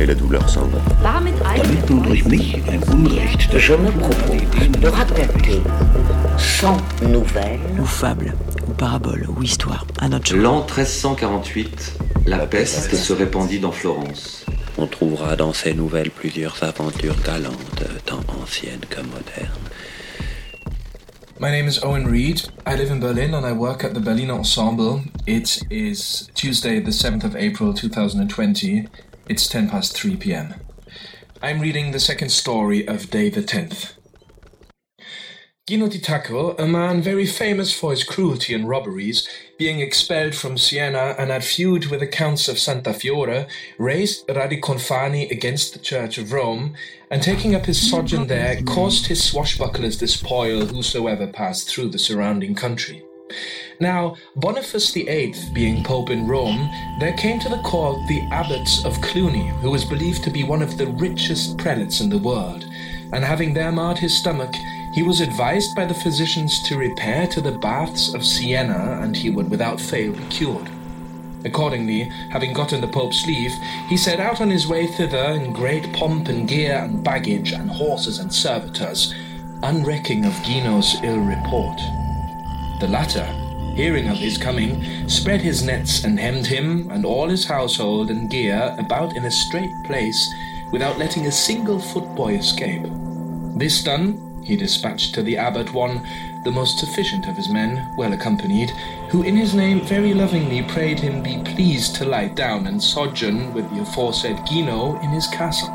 et la douleur s'en va. Damit Damit du durch mich ein Unrecht Je me propose de raconter sans nouvelles ou fable, ou parabole, ou histoire, à notre. L'an 1348, la peste se répandit dans Florence. On trouvera dans ces nouvelles plusieurs aventures galantes, tant anciennes que modernes. My name is Owen Reed. I live in Berlin and I work at the Berlin Ensemble. It is Tuesday, the 7th of April 2020. It's 10 past 3 pm. I'm reading the second story of Day the 10th. Gino di Tacco, a man very famous for his cruelty and robberies, being expelled from Siena and at feud with the Counts of Santa Fiore, raised Radicofani against the Church of Rome, and taking up his sojourn there, caused his swashbucklers to spoil whosoever passed through the surrounding country. Now, Boniface VIII being Pope in Rome, there came to the court the abbots of Cluny, who was believed to be one of the richest prelates in the world, and having there marred his stomach, he was advised by the physicians to repair to the baths of Siena, and he would without fail be cured. Accordingly, having gotten the Pope's leave, he set out on his way thither in great pomp and gear and baggage and horses and servitors, unrecking of Gino's ill report. The latter, hearing of his coming, spread his nets and hemmed him and all his household and gear about in a straight place, without letting a single footboy escape. This done, he dispatched to the abbot one, the most sufficient of his men, well accompanied, who in his name very lovingly prayed him be pleased to lie down and sojourn with the aforesaid Gino in his castle.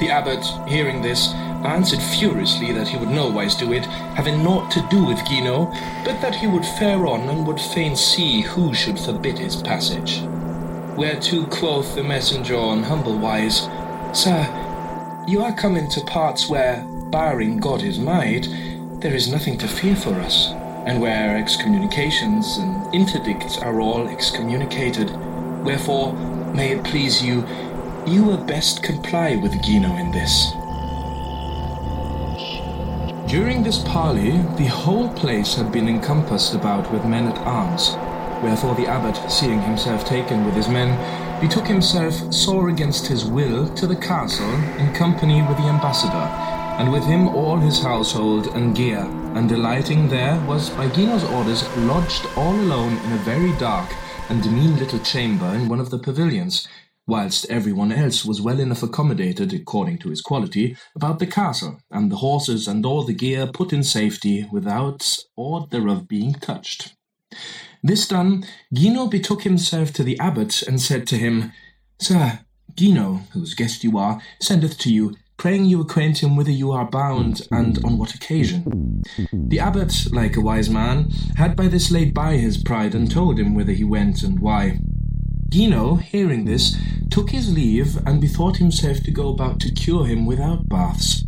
The abbot, hearing this, answered furiously that he would nowise do it, having naught to do with Gino, but that he would fare on and would fain see who should forbid his passage. Whereto quoth the messenger on humble wise, Sir, you are come into parts where, barring God his might, there is nothing to fear for us, and where excommunications and interdicts are all excommunicated. Wherefore, may it please you, you will best comply with Gino in this. During this parley, the whole place had been encompassed about with men at arms. Wherefore the abbot, seeing himself taken with his men, betook himself sore against his will to the castle in company with the ambassador, and with him all his household and gear, and alighting there was by Gino's orders lodged all alone in a very dark and mean little chamber in one of the pavilions, whilst everyone else was well enough accommodated, according to his quality, about the castle, and the horses and all the gear put in safety without aught thereof being touched. This done, Gino betook himself to the abbot and said to him, Sir, Gino, whose guest you are, sendeth to you, praying you acquaint him whither you are bound and on what occasion. The abbot, like a wise man, had by this laid by his pride and told him whither he went and why. Gino, hearing this, took his leave and bethought himself to go about to cure him without baths.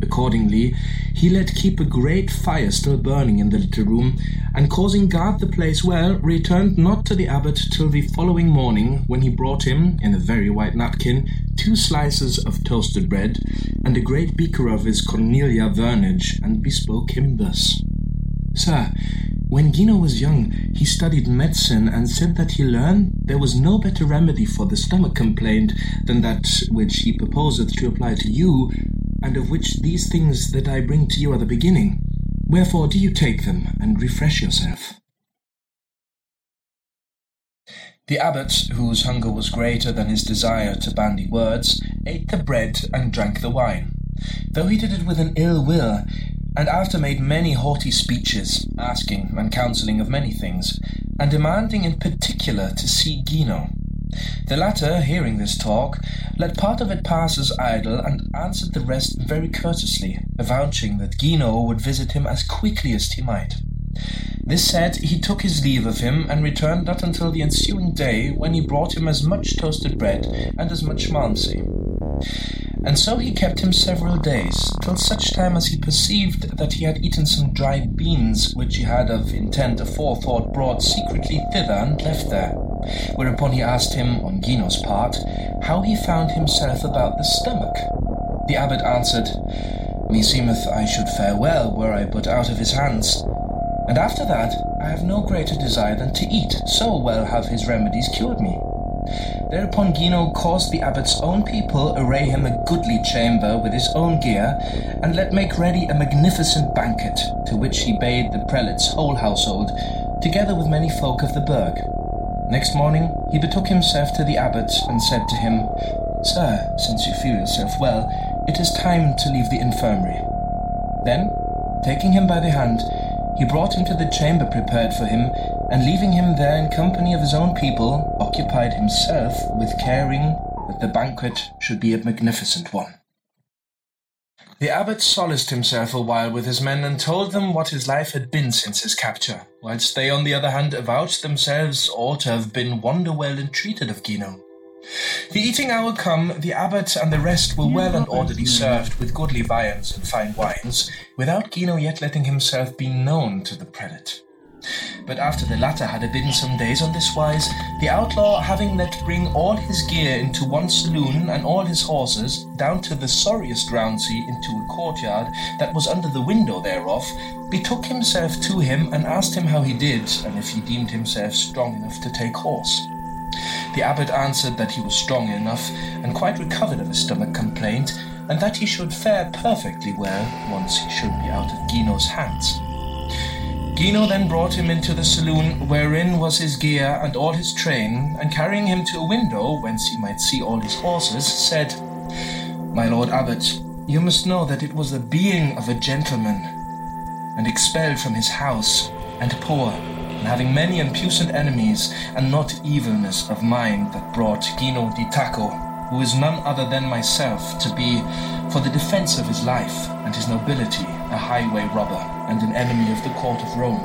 Accordingly, he let keep a great fire still burning in the little room, and causing guard the place well, returned not to the abbot till the following morning, when he brought him, in a very white napkin, two slices of toasted bread, and a great beaker of his Corniglia vernage, and bespoke him thus. Sir, when Gino was young, he studied medicine and said that he learned there was no better remedy for the stomach complaint than that which he proposeth to apply to you, and of which these things that I bring to you are the beginning. Wherefore do you take them and refresh yourself. The abbot, whose hunger was greater than his desire to bandy words, ate the bread and drank the wine, though he did it with an ill will, and after made many haughty speeches, asking and counselling of many things, and demanding in particular to see Gino. The latter, hearing this talk, let part of it pass as idle, and answered the rest very courteously, avouching that Gino would visit him as quickly as he might. This said, he took his leave of him, and returned not until the ensuing day, when he brought him as much toasted bread and as much malmsey. And so he kept him several days, till such time as he perceived that he had eaten some dried beans, which he had of intent aforethought brought secretly thither and left there. Whereupon he asked him, on Gino's part, how he found himself about the stomach. The abbot answered, Meseemeth I should fare well were I but out of his hands. And after that I have no greater desire than to eat, so well have his remedies cured me. Thereupon Gino caused the abbot's own people array him a goodly chamber with his own gear, and let make ready a magnificent banquet, to which he bade the prelate's whole household, together with many folk of the burg. Next morning he betook himself to the abbot, and said to him, Sir, since you feel yourself well, it is time to leave the infirmary. Then, taking him by the hand, he brought him to the chamber prepared for him, and leaving him there in company of his own people, occupied himself with caring that the banquet should be a magnificent one. The abbot solaced himself a while with his men and told them what his life had been since his capture, whilst they on the other hand avouched themselves all to have been wonder well entreated of Gino. The eating hour come, the abbot and the rest were well and orderly served with goodly viands and fine wines, without Gino yet letting himself be known to the prelate. But after the latter had abidden some days on this wise, the outlaw having let bring all his gear into one saloon and all his horses, down to the sorriest rouncey into a courtyard that was under the window thereof, betook himself to him and asked him how he did, and if he deemed himself strong enough to take horse. The abbot answered that he was strong enough and quite recovered of his stomach complaint, and that he should fare perfectly well once he should be out of Gino's hands. Gino then brought him into the saloon wherein was his gear and all his train, and carrying him to a window whence he might see all his horses, said, My lord abbot, you must know that it was the being of a gentleman, and expelled from his house, and poor, and having many and puissant enemies, and not evilness of mind that brought Gino di Tacco, who is none other than myself, to be, for the defence of his life and his nobility, a highway robber and an enemy of the court of Rome.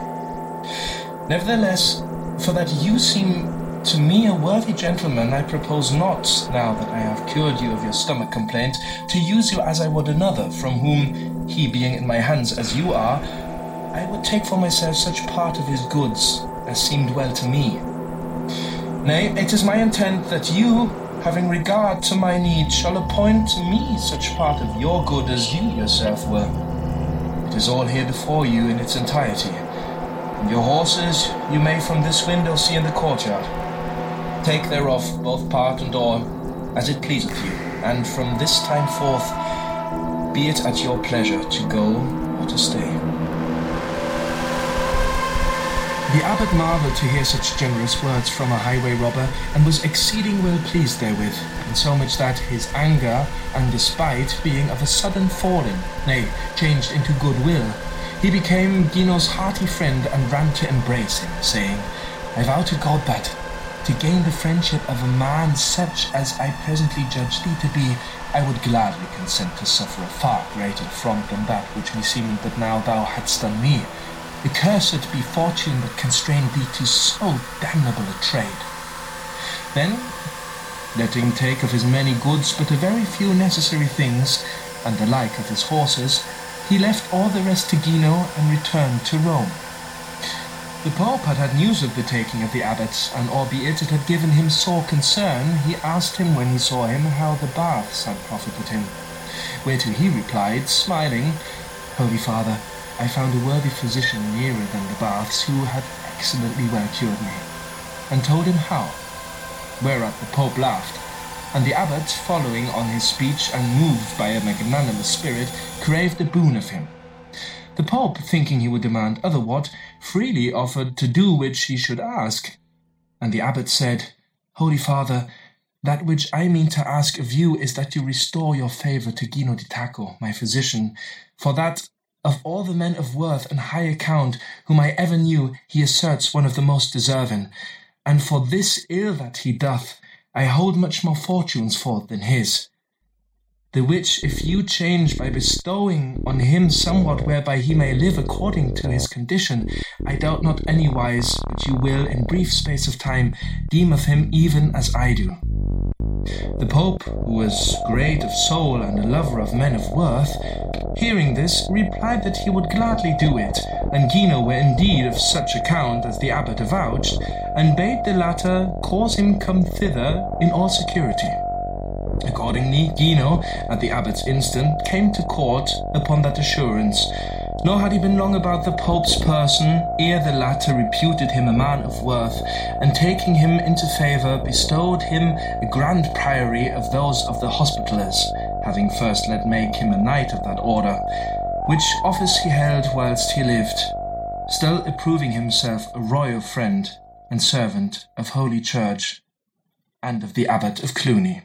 Nevertheless, for that you seem to me a worthy gentleman, I propose not, now that I have cured you of your stomach complaint, to use you as I would another, from whom, he being in my hands as you are, I would take for myself such part of his goods as seemed well to me. Nay, it is my intent that you, having regard to my need, shall appoint to me such part of your good as you yourself were. It is all here before you in its entirety, your horses you may from this window see in the courtyard. Take thereof both part and all, as it pleaseth you, and from this time forth be it at your pleasure to go or to stay. The abbot marvelled to hear such generous words from a highway robber, and was exceeding well pleased therewith, insomuch that his anger and despite being of a sudden fallen, nay, changed into goodwill, he became Gino's hearty friend and ran to embrace him, saying, I vow to God that, to gain the friendship of a man such as I presently judge thee to be, I would gladly consent to suffer a far greater affront than that which me seemed but now thou hadst done me. Accursed be fortune that constrained thee to so damnable a trade. Then, letting take of his many goods but a very few necessary things, and the like of his horses, he left all the rest to Gino and returned to Rome. The Pope had had news of the taking of the abbots, and albeit it had given him sore concern, he asked him when he saw him how the baths had profited him. Whereto he replied, smiling, Holy Father, I found a worthy physician nearer than the baths who had excellently well cured me, and told him how. Whereat the Pope laughed, and the abbot, following on his speech and moved by a magnanimous spirit, craved a boon of him. The Pope, thinking he would demand otherwhat, freely offered to do which he should ask. And the abbot said, Holy Father, that which I mean to ask of you is that you restore your favour to Gino di Tacco, my physician, for that of all the men of worth and high account whom I ever knew, he asserts one of the most deserving. And for this ill that he doth, I hold much more fortunes forth than his. the which if you change by bestowing on him somewhat whereby he may live according to his condition, I doubt not anywise but you will in brief space of time deem of him even as I do. The Pope, who was great of soul and a lover of men of worth, hearing this, replied that he would gladly do it, and Gino were indeed of such account as the abbot avouched, and bade the latter cause him come thither in all security. Accordingly, Gino, at the abbot's instant, came to court upon that assurance, nor had he been long about the Pope's person ere the latter reputed him a man of worth, and taking him into favour, bestowed him a grand priory of those of the Hospitallers, having first let make him a knight of that order, which office he held whilst he lived, still approving himself a royal friend and servant of Holy Church and of the Abbot of Cluny.